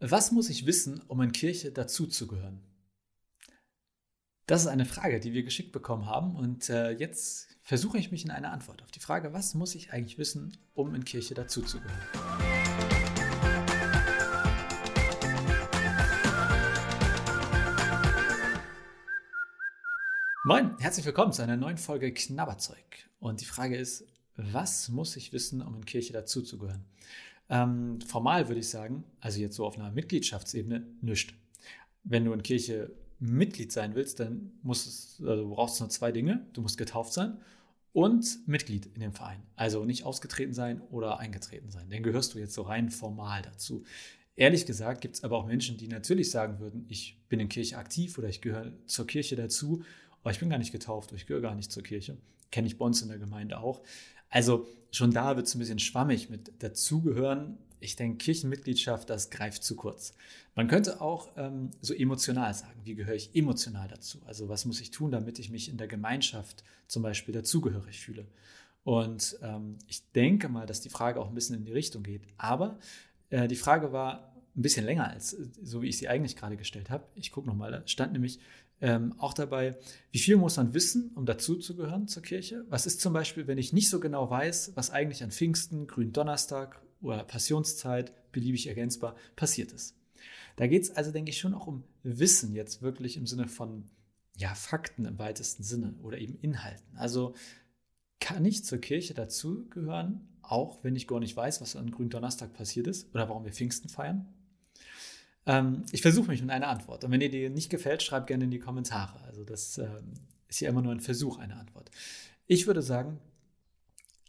Was muss ich wissen, um in Kirche dazuzugehören? Das ist eine Frage, die wir geschickt bekommen haben und äh, jetzt versuche ich mich in eine Antwort auf die Frage, was muss ich eigentlich wissen, um in Kirche dazuzugehören? Moin, herzlich willkommen zu einer neuen Folge Knabberzeug. Und die Frage ist, was muss ich wissen, um in Kirche dazuzugehören? Ähm, formal würde ich sagen, also jetzt so auf einer Mitgliedschaftsebene, nichts. Wenn du in Kirche Mitglied sein willst, dann musst es, also du nur zwei Dinge. Du musst getauft sein und Mitglied in dem Verein. Also nicht ausgetreten sein oder eingetreten sein. Dann gehörst du jetzt so rein formal dazu. Ehrlich gesagt gibt es aber auch Menschen, die natürlich sagen würden, ich bin in Kirche aktiv oder ich gehöre zur Kirche dazu, aber ich bin gar nicht getauft oder ich gehöre gar nicht zur Kirche. Kenne ich bei uns in der Gemeinde auch. Also schon da wird es ein bisschen schwammig mit dazugehören. Ich denke, Kirchenmitgliedschaft, das greift zu kurz. Man könnte auch ähm, so emotional sagen, wie gehöre ich emotional dazu? Also was muss ich tun, damit ich mich in der Gemeinschaft zum Beispiel dazugehörig fühle? Und ähm, ich denke mal, dass die Frage auch ein bisschen in die Richtung geht. Aber äh, die Frage war ein bisschen länger als so, wie ich sie eigentlich gerade gestellt habe. Ich gucke nochmal, da stand nämlich, ähm, auch dabei, wie viel muss man wissen, um dazuzugehören zur Kirche? Was ist zum Beispiel, wenn ich nicht so genau weiß, was eigentlich an Pfingsten, Gründonnerstag oder Passionszeit, beliebig ergänzbar, passiert ist? Da geht es also, denke ich, schon auch um Wissen jetzt wirklich im Sinne von ja, Fakten im weitesten Sinne oder eben Inhalten. Also kann ich zur Kirche dazugehören, auch wenn ich gar nicht weiß, was an Gründonnerstag passiert ist oder warum wir Pfingsten feiern? Ähm, ich versuche mich mit einer Antwort. Und wenn ihr die nicht gefällt, schreibt gerne in die Kommentare. Also das ähm, ist ja immer nur ein Versuch, eine Antwort. Ich würde sagen,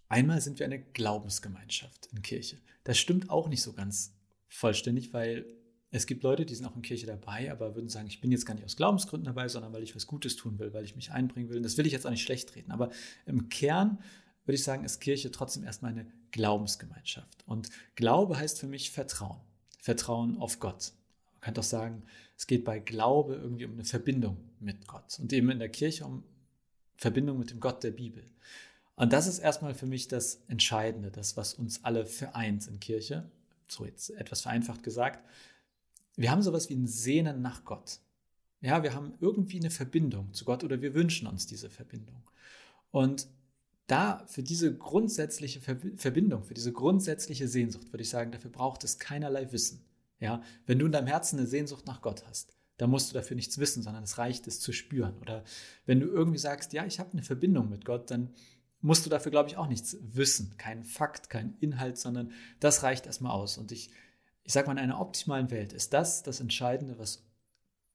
einmal sind wir eine Glaubensgemeinschaft in Kirche. Das stimmt auch nicht so ganz vollständig, weil es gibt Leute, die sind auch in Kirche dabei, aber würden sagen, ich bin jetzt gar nicht aus Glaubensgründen dabei, sondern weil ich was Gutes tun will, weil ich mich einbringen will. Und das will ich jetzt auch nicht schlecht reden. Aber im Kern würde ich sagen, ist Kirche trotzdem erstmal eine Glaubensgemeinschaft. Und Glaube heißt für mich Vertrauen. Vertrauen auf Gott. Man kann doch sagen, es geht bei Glaube irgendwie um eine Verbindung mit Gott und eben in der Kirche um Verbindung mit dem Gott der Bibel. Und das ist erstmal für mich das Entscheidende, das, was uns alle vereint in Kirche. So jetzt etwas vereinfacht gesagt. Wir haben sowas wie ein Sehnen nach Gott. Ja, wir haben irgendwie eine Verbindung zu Gott oder wir wünschen uns diese Verbindung. Und da für diese grundsätzliche Verbindung, für diese grundsätzliche Sehnsucht, würde ich sagen, dafür braucht es keinerlei Wissen. Ja, wenn du in deinem Herzen eine Sehnsucht nach Gott hast, dann musst du dafür nichts wissen, sondern es reicht, es zu spüren. Oder wenn du irgendwie sagst, ja, ich habe eine Verbindung mit Gott, dann musst du dafür, glaube ich, auch nichts wissen. Kein Fakt, kein Inhalt, sondern das reicht erstmal aus. Und ich, ich sage mal, in einer optimalen Welt ist das das Entscheidende, was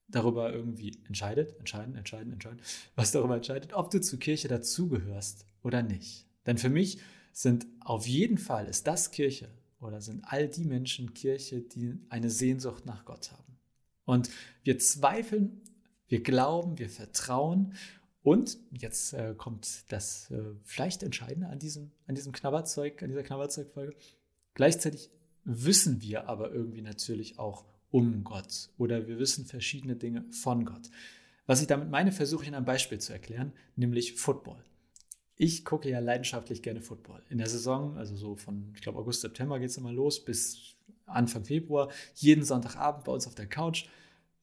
darüber irgendwie entscheidet, entscheiden, entscheiden, entscheiden, was darüber entscheidet, ob du zur Kirche dazugehörst oder nicht. Denn für mich sind auf jeden Fall, ist das Kirche, oder sind all die Menschen Kirche, die eine Sehnsucht nach Gott haben. Und wir zweifeln, wir glauben, wir vertrauen und jetzt äh, kommt das äh, vielleicht Entscheidende an diesem, an diesem Knabberzeug, an dieser Knabberzeugfolge. Gleichzeitig wissen wir aber irgendwie natürlich auch um Gott oder wir wissen verschiedene Dinge von Gott. Was ich damit meine, versuche ich in einem Beispiel zu erklären, nämlich Football ich gucke ja leidenschaftlich gerne Football. In der Saison, also so von, ich glaube, August, September geht es immer los, bis Anfang Februar, jeden Sonntagabend bei uns auf der Couch.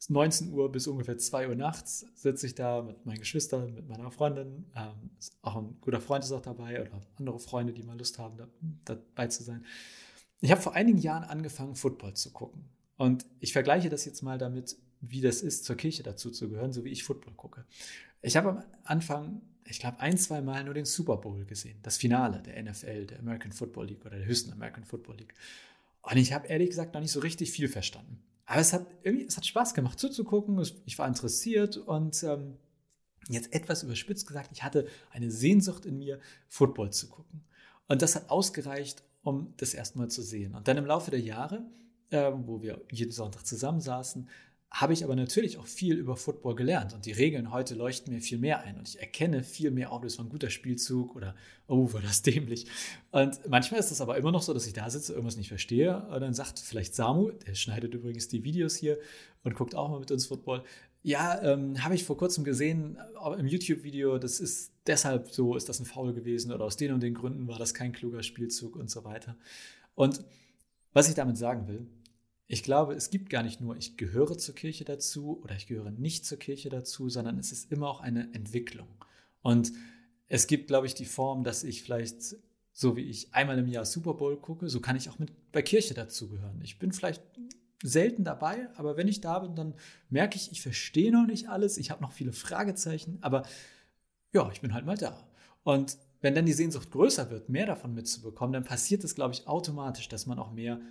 19 Uhr bis ungefähr 2 Uhr nachts sitze ich da mit meinen Geschwistern, mit meiner Freundin. Ähm, auch ein guter Freund ist auch dabei oder andere Freunde, die mal Lust haben, da, dabei zu sein. Ich habe vor einigen Jahren angefangen, Football zu gucken. Und ich vergleiche das jetzt mal damit, wie das ist, zur Kirche dazu zu gehören, so wie ich Football gucke. Ich habe am Anfang ich glaube, ein, zwei Mal nur den Super Bowl gesehen. Das Finale der NFL, der American Football League oder der höchsten American Football League. Und ich habe ehrlich gesagt noch nicht so richtig viel verstanden. Aber es hat irgendwie, es hat Spaß gemacht zuzugucken. Ich war interessiert und ähm, jetzt etwas überspitzt gesagt, ich hatte eine Sehnsucht in mir, Football zu gucken. Und das hat ausgereicht, um das erstmal zu sehen. Und dann im Laufe der Jahre, äh, wo wir jeden Sonntag zusammensaßen, habe ich aber natürlich auch viel über Football gelernt und die Regeln heute leuchten mir viel mehr ein und ich erkenne viel mehr, oh, das war ein guter Spielzug oder oh, war das dämlich. Und manchmal ist es aber immer noch so, dass ich da sitze, irgendwas nicht verstehe und dann sagt vielleicht Samu, der schneidet übrigens die Videos hier und guckt auch mal mit uns Football. Ja, ähm, habe ich vor kurzem gesehen im YouTube-Video, das ist deshalb so, ist das ein Foul gewesen oder aus den und den Gründen war das kein kluger Spielzug und so weiter. Und was ich damit sagen will, Ich glaube, es gibt gar nicht nur, ich gehöre zur Kirche dazu oder ich gehöre nicht zur Kirche dazu, sondern es ist immer auch eine Entwicklung. Und es gibt, glaube ich, die Form, dass ich vielleicht, so wie ich einmal im Jahr Super Bowl gucke, so kann ich auch mit bei Kirche dazugehören. Ich bin vielleicht selten dabei, aber wenn ich da bin, dann merke ich, ich verstehe noch nicht alles, ich habe noch viele Fragezeichen, aber ja, ich bin halt mal da. Und wenn dann die Sehnsucht größer wird, mehr davon mitzubekommen, dann passiert es, glaube ich, automatisch, dass man auch mehr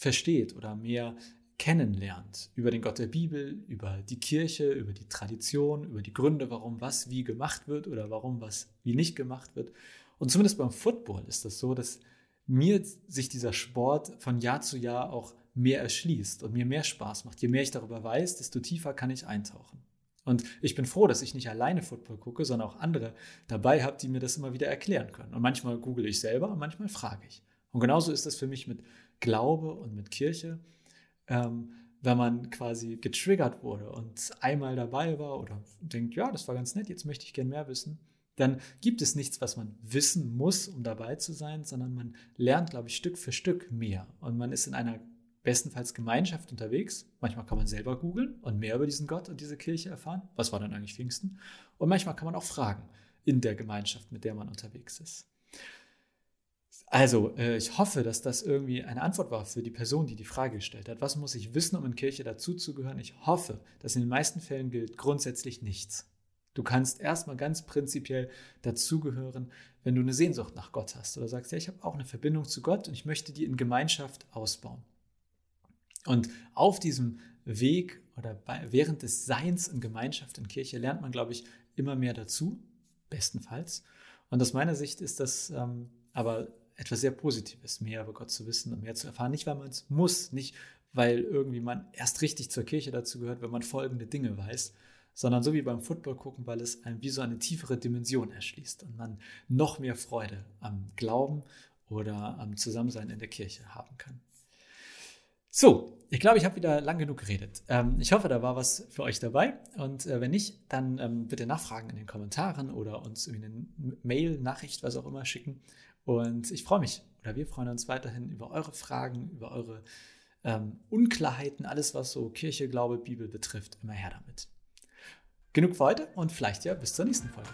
versteht oder mehr kennenlernt über den Gott der Bibel, über die Kirche, über die Tradition, über die Gründe, warum was wie gemacht wird oder warum was wie nicht gemacht wird. Und zumindest beim Football ist das so, dass mir sich dieser Sport von Jahr zu Jahr auch mehr erschließt und mir mehr Spaß macht. Je mehr ich darüber weiß, desto tiefer kann ich eintauchen. Und ich bin froh, dass ich nicht alleine Football gucke, sondern auch andere dabei habe, die mir das immer wieder erklären können. Und manchmal google ich selber und manchmal frage ich. Und genauso ist das für mich mit Glaube und mit Kirche. Ähm, wenn man quasi getriggert wurde und einmal dabei war oder denkt, ja, das war ganz nett, jetzt möchte ich gern mehr wissen, dann gibt es nichts, was man wissen muss, um dabei zu sein, sondern man lernt, glaube ich, Stück für Stück mehr. Und man ist in einer bestenfalls Gemeinschaft unterwegs. Manchmal kann man selber googeln und mehr über diesen Gott und diese Kirche erfahren. Was war denn eigentlich Pfingsten? Und manchmal kann man auch fragen in der Gemeinschaft, mit der man unterwegs ist. Also, äh, ich hoffe, dass das irgendwie eine Antwort war für die Person, die die Frage gestellt hat. Was muss ich wissen, um in Kirche dazuzugehören? Ich hoffe, dass in den meisten Fällen gilt grundsätzlich nichts. Du kannst erstmal ganz prinzipiell dazugehören, wenn du eine Sehnsucht nach Gott hast oder sagst, ja, ich habe auch eine Verbindung zu Gott und ich möchte die in Gemeinschaft ausbauen. Und auf diesem Weg oder bei, während des Seins in Gemeinschaft in Kirche lernt man, glaube ich, immer mehr dazu, bestenfalls. Und aus meiner Sicht ist das ähm, aber etwas sehr Positives, mehr über Gott zu wissen und mehr zu erfahren. Nicht, weil man es muss, nicht, weil irgendwie man erst richtig zur Kirche dazu gehört, wenn man folgende Dinge weiß, sondern so wie beim Football gucken, weil es einem wie so eine tiefere Dimension erschließt und man noch mehr Freude am Glauben oder am Zusammensein in der Kirche haben kann. So, ich glaube, ich habe wieder lang genug geredet. Ähm, ich hoffe, da war was für euch dabei. Und äh, wenn nicht, dann ähm, bitte nachfragen in den Kommentaren oder uns eine Mail, Nachricht, was auch immer schicken. Und ich freue mich oder wir freuen uns weiterhin über eure Fragen, über eure ähm, Unklarheiten, alles, was so Kirche, Glaube, Bibel betrifft. Immer her damit. Genug für heute und vielleicht ja bis zur nächsten Folge.